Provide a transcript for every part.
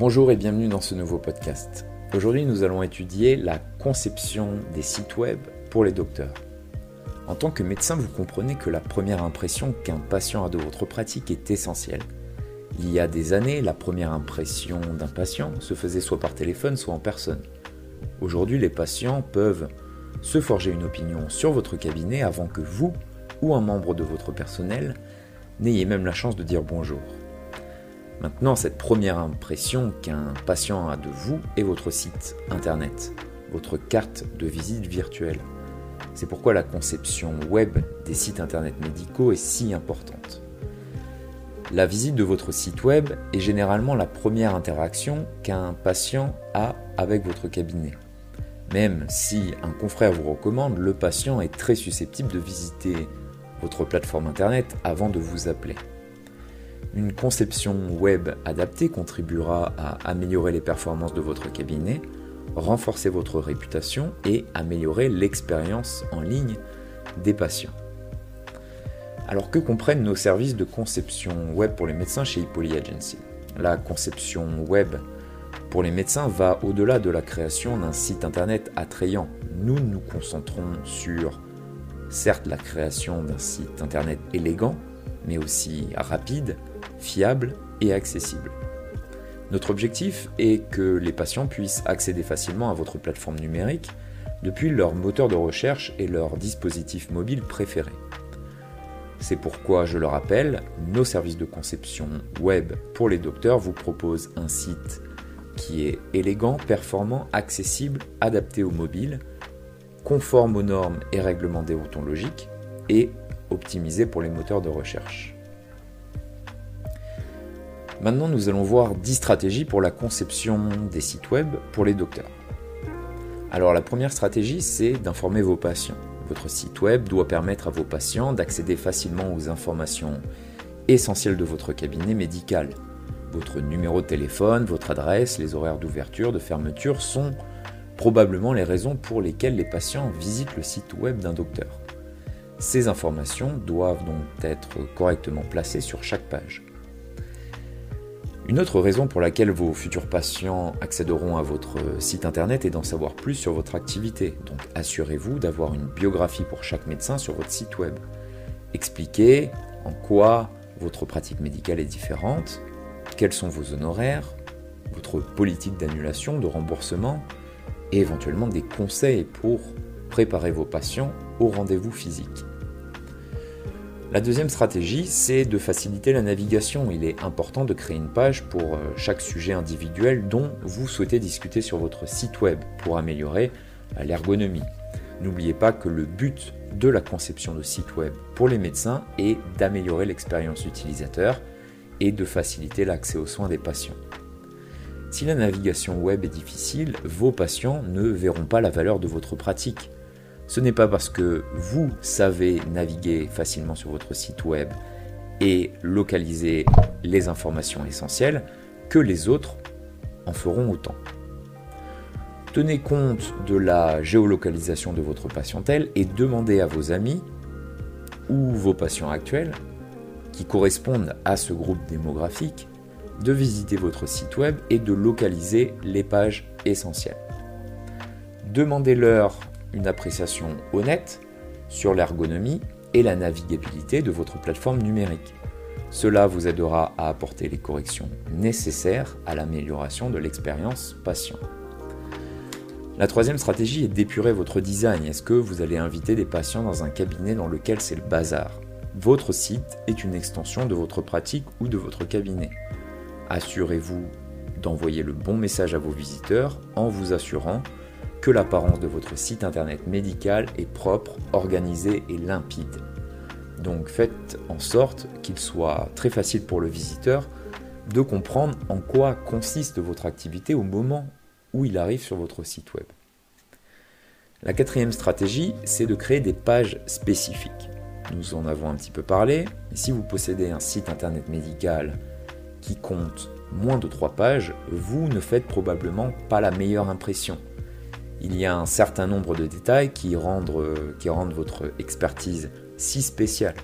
Bonjour et bienvenue dans ce nouveau podcast. Aujourd'hui nous allons étudier la conception des sites web pour les docteurs. En tant que médecin, vous comprenez que la première impression qu'un patient a de votre pratique est essentielle. Il y a des années, la première impression d'un patient se faisait soit par téléphone, soit en personne. Aujourd'hui, les patients peuvent se forger une opinion sur votre cabinet avant que vous ou un membre de votre personnel n'ayez même la chance de dire bonjour. Maintenant, cette première impression qu'un patient a de vous est votre site internet, votre carte de visite virtuelle. C'est pourquoi la conception web des sites internet médicaux est si importante. La visite de votre site web est généralement la première interaction qu'un patient a avec votre cabinet. Même si un confrère vous recommande, le patient est très susceptible de visiter votre plateforme internet avant de vous appeler. Une conception web adaptée contribuera à améliorer les performances de votre cabinet, renforcer votre réputation et améliorer l'expérience en ligne des patients. Alors que comprennent nos services de conception web pour les médecins chez Hippoly Agency? La conception web pour les médecins va au-delà de la création d'un site internet attrayant. Nous nous concentrons sur, certes, la création d'un site internet élégant, mais aussi rapide, fiable et accessible. Notre objectif est que les patients puissent accéder facilement à votre plateforme numérique depuis leur moteur de recherche et leur dispositif mobile préféré. C'est pourquoi, je le rappelle, nos services de conception web pour les docteurs vous proposent un site qui est élégant, performant, accessible, adapté au mobile, conforme aux normes et règlements déontologiques et optimisé pour les moteurs de recherche. Maintenant, nous allons voir 10 stratégies pour la conception des sites web pour les docteurs. Alors la première stratégie, c'est d'informer vos patients. Votre site web doit permettre à vos patients d'accéder facilement aux informations essentielles de votre cabinet médical. Votre numéro de téléphone, votre adresse, les horaires d'ouverture, de fermeture sont probablement les raisons pour lesquelles les patients visitent le site web d'un docteur. Ces informations doivent donc être correctement placées sur chaque page. Une autre raison pour laquelle vos futurs patients accéderont à votre site internet est d'en savoir plus sur votre activité. Donc assurez-vous d'avoir une biographie pour chaque médecin sur votre site web. Expliquez en quoi votre pratique médicale est différente, quels sont vos honoraires, votre politique d'annulation, de remboursement et éventuellement des conseils pour préparer vos patients au rendez-vous physique. La deuxième stratégie, c'est de faciliter la navigation. Il est important de créer une page pour euh, chaque sujet individuel dont vous souhaitez discuter sur votre site web pour améliorer euh, l'ergonomie. N'oubliez pas que le but de la conception de site web pour les médecins est d'améliorer l'expérience utilisateur et de faciliter l'accès aux soins des patients. Si la navigation web est difficile, vos patients ne verront pas la valeur de votre pratique ce n'est pas parce que vous savez naviguer facilement sur votre site web et localiser les informations essentielles que les autres en feront autant. Tenez compte de la géolocalisation de votre patientèle et demandez à vos amis ou vos patients actuels qui correspondent à ce groupe démographique de visiter votre site web et de localiser les pages essentielles. Demandez-leur une appréciation honnête sur l'ergonomie et la navigabilité de votre plateforme numérique. Cela vous aidera à apporter les corrections nécessaires à l'amélioration de l'expérience patient. La troisième stratégie est d'épurer votre design. Est-ce que vous allez inviter des patients dans un cabinet dans lequel c'est le bazar? Votre site est une extension de votre pratique ou de votre cabinet. Assurez-vous d'envoyer le bon message à vos visiteurs en vous assurant que l'apparence de votre site internet médical est propre, organisée et limpide. Donc faites en sorte qu'il soit très facile pour le visiteur de comprendre en quoi consiste votre activité au moment où il arrive sur votre site web. La quatrième stratégie, c'est de créer des pages spécifiques. Nous en avons un petit peu parlé. Si vous possédez un site internet médical qui compte moins de 3 pages, vous ne faites probablement pas la meilleure impression il y a un certain nombre de détails qui rendent, qui rendent votre expertise si spéciale.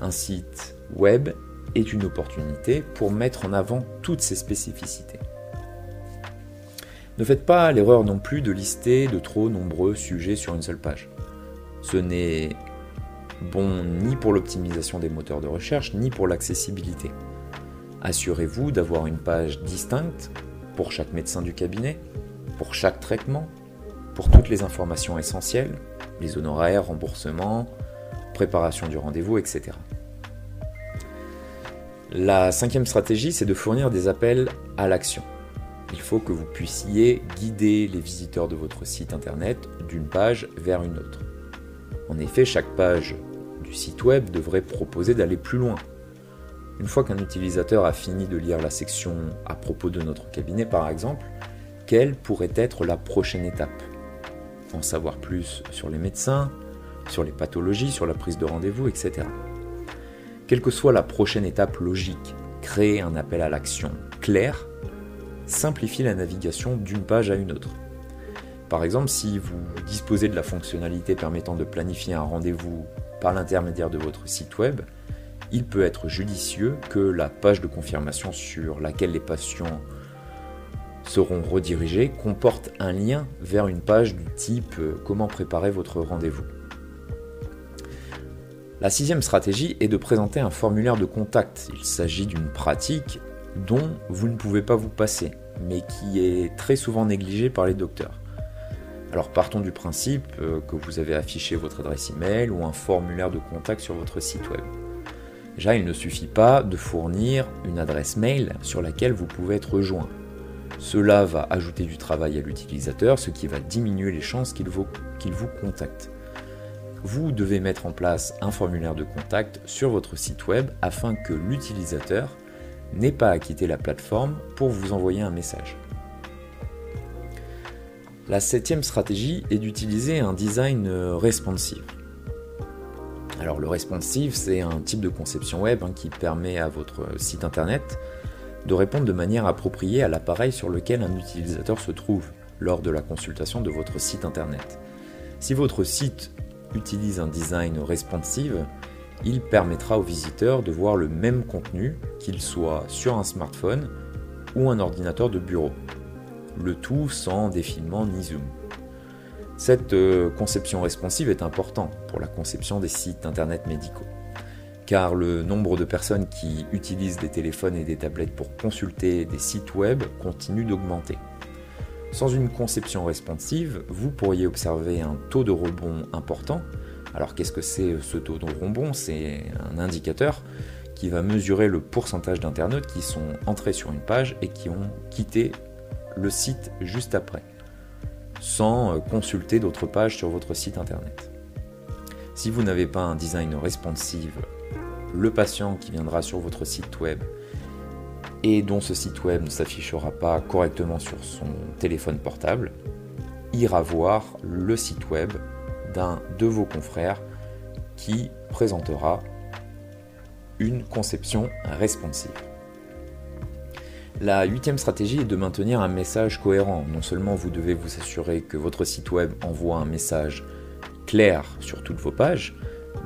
Un site web est une opportunité pour mettre en avant toutes ces spécificités. Ne faites pas l'erreur non plus de lister de trop nombreux sujets sur une seule page. Ce n'est bon ni pour l'optimisation des moteurs de recherche, ni pour l'accessibilité. Assurez-vous d'avoir une page distincte pour chaque médecin du cabinet, pour chaque traitement, pour toutes les informations essentielles, les honoraires, remboursements, préparation du rendez-vous, etc. La cinquième stratégie, c'est de fournir des appels à l'action. Il faut que vous puissiez guider les visiteurs de votre site internet d'une page vers une autre. En effet, chaque page du site web devrait proposer d'aller plus loin. Une fois qu'un utilisateur a fini de lire la section à propos de notre cabinet par exemple, quelle pourrait être la prochaine étape? En savoir plus sur les médecins, sur les pathologies, sur la prise de rendez-vous, etc. Quelle que soit la prochaine étape logique, créer un appel à l'action clair simplifie la navigation d'une page à une autre. Par exemple, si vous disposez de la fonctionnalité permettant de planifier un rendez-vous par l'intermédiaire de votre site web, il peut être judicieux que la page de confirmation sur laquelle les patients seront redirigés comporte un lien vers une page du type euh, Comment préparer votre rendez-vous. La sixième stratégie est de présenter un formulaire de contact. Il s'agit d'une pratique dont vous ne pouvez pas vous passer, mais qui est très souvent négligée par les docteurs. Alors partons du principe euh, que vous avez affiché votre adresse email ou un formulaire de contact sur votre site web. Déjà, il ne suffit pas de fournir une adresse mail sur laquelle vous pouvez être rejoint. Cela va ajouter du travail à l'utilisateur, ce qui va diminuer les chances qu'il vous, contacte. Vous devez mettre en place un formulaire de contact sur votre site web afin que l'utilisateur n'ait pas à quitter la plateforme pour vous envoyer un message. La septième stratégie est d'utiliser un design responsive. Alors le responsive, c'est un type de conception web hein, qui permet à votre site internet de répondre de manière appropriée à l'appareil sur lequel un utilisateur se trouve lors de la consultation de votre site internet. Si votre site utilise un design responsive, il permettra aux visiteurs de voir le même contenu, qu'il soit sur un smartphone ou un ordinateur de bureau. Le tout sans défilement ni zoom. Cette euh, conception responsive est importante pour la conception des sites internet médicaux car le nombre de personnes qui utilisent des téléphones et des tablettes pour consulter des sites web continue d'augmenter. Sans une conception responsive, vous pourriez observer un taux de rebond important. Alors qu'est-ce que c'est ce taux de rebond? C'est un indicateur qui va mesurer le pourcentage d'internautes qui sont entrés sur une page et qui ont quitté le site juste après, sans consulter d'autres pages sur votre site internet. Si vous n'avez pas un design responsive le patient qui viendra sur votre site web et dont ce site web ne s'affichera pas correctement sur son téléphone portable, ira voir le site web d'un de vos confrères qui présentera une conception responsive. La huitième stratégie est de maintenir un message cohérent. Non seulement vous devez vous assurer que votre site web envoie un message clair sur toutes vos pages,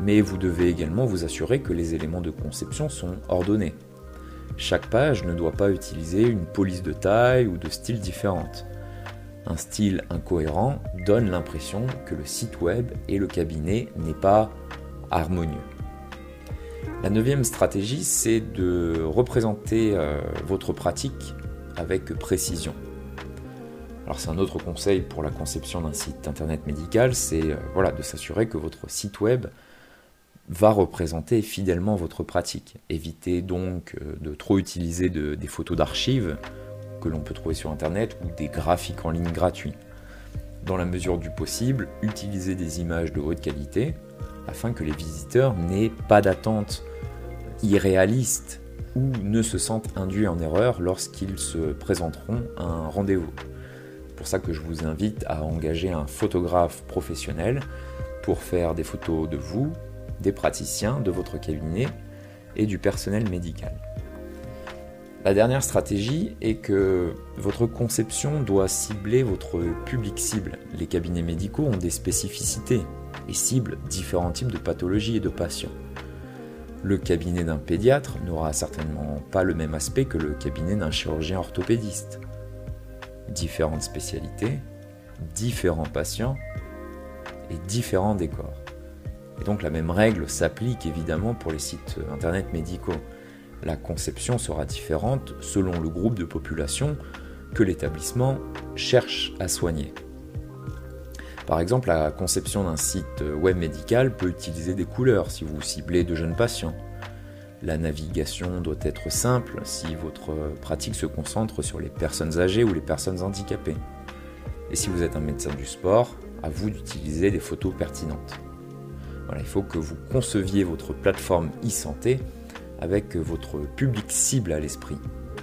mais vous devez également vous assurer que les éléments de conception sont ordonnés. Chaque page ne doit pas utiliser une police de taille ou de style différente. Un style incohérent donne l'impression que le site web et le cabinet n'est pas harmonieux. La neuvième stratégie, c'est de représenter euh, votre pratique avec précision. Alors c'est un autre conseil pour la conception d'un site internet médical, c'est euh, voilà, de s'assurer que votre site web va représenter fidèlement votre pratique. Évitez donc euh, de trop utiliser des photos d'archives que l'on peut trouver sur Internet ou des graphiques en ligne gratuits. Dans la mesure du possible, utilisez des images de haute qualité afin que les visiteurs n'aient pas d'attente irréaliste ou ne se sentent induits en erreur lorsqu'ils se présenteront à un rendez-vous. C'est pour ça que je vous invite à engager un photographe professionnel pour faire des photos de vous, des praticiens de votre cabinet et du personnel médical. La dernière stratégie est que votre conception doit cibler votre public cible. Les cabinets médicaux ont des spécificités et ciblent différents types de pathologies et de patients. Le cabinet d'un pédiatre n'aura certainement pas le même aspect que le cabinet d'un chirurgien orthopédiste. différentes spécialités, différents patients et différents décors. Et donc la même règle s'applique évidemment pour les sites internet médicaux. La conception sera différente selon le groupe de population que l'établissement cherche à soigner. Par exemple, la conception d'un site web médical peut utiliser des couleurs si vous ciblez de jeunes patients. La navigation doit être simple si votre pratique se concentre sur les personnes âgées ou les personnes handicapées. Et si vous êtes un médecin du sport, à vous d'utiliser des photos pertinentes. Il faut que vous conceviez votre plateforme e-santé avec votre public cible à l'esprit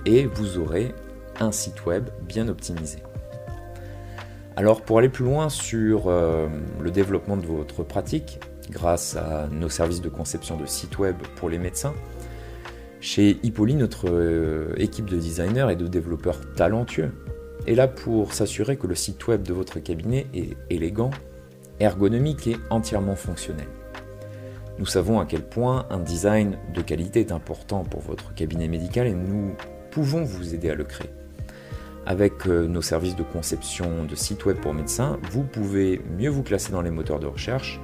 et vous aurez un site web bien optimisé. Alors pour aller plus loin sur euh, le développement de votre pratique, grâce à nos services de conception de sites web pour les médecins, chez Hippoly, notre euh, équipe de designers et de développeurs talentueux est là pour s'assurer que le site web de votre cabinet est élégant, ergonomique et entièrement fonctionnel. Nous savons à quel point un design de qualité est important pour votre cabinet médical et nous pouvons vous aider à le créer. Avec euh, nos services de conception de sites web pour médecins, vous pouvez mieux vous classer dans les moteurs de recherche,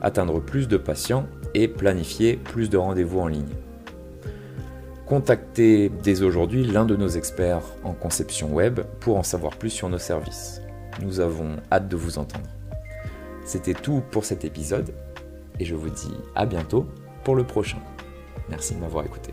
atteindre plus de patients et planifier plus de rendez-vous en ligne. Contactez dès aujourd'hui l'un de nos experts en conception web pour en savoir plus sur nos services. Nous avons hâte de vous entendre. C'était tout pour cet épisode et je vous dis à bientôt pour le prochain. Merci de m'avoir écouté.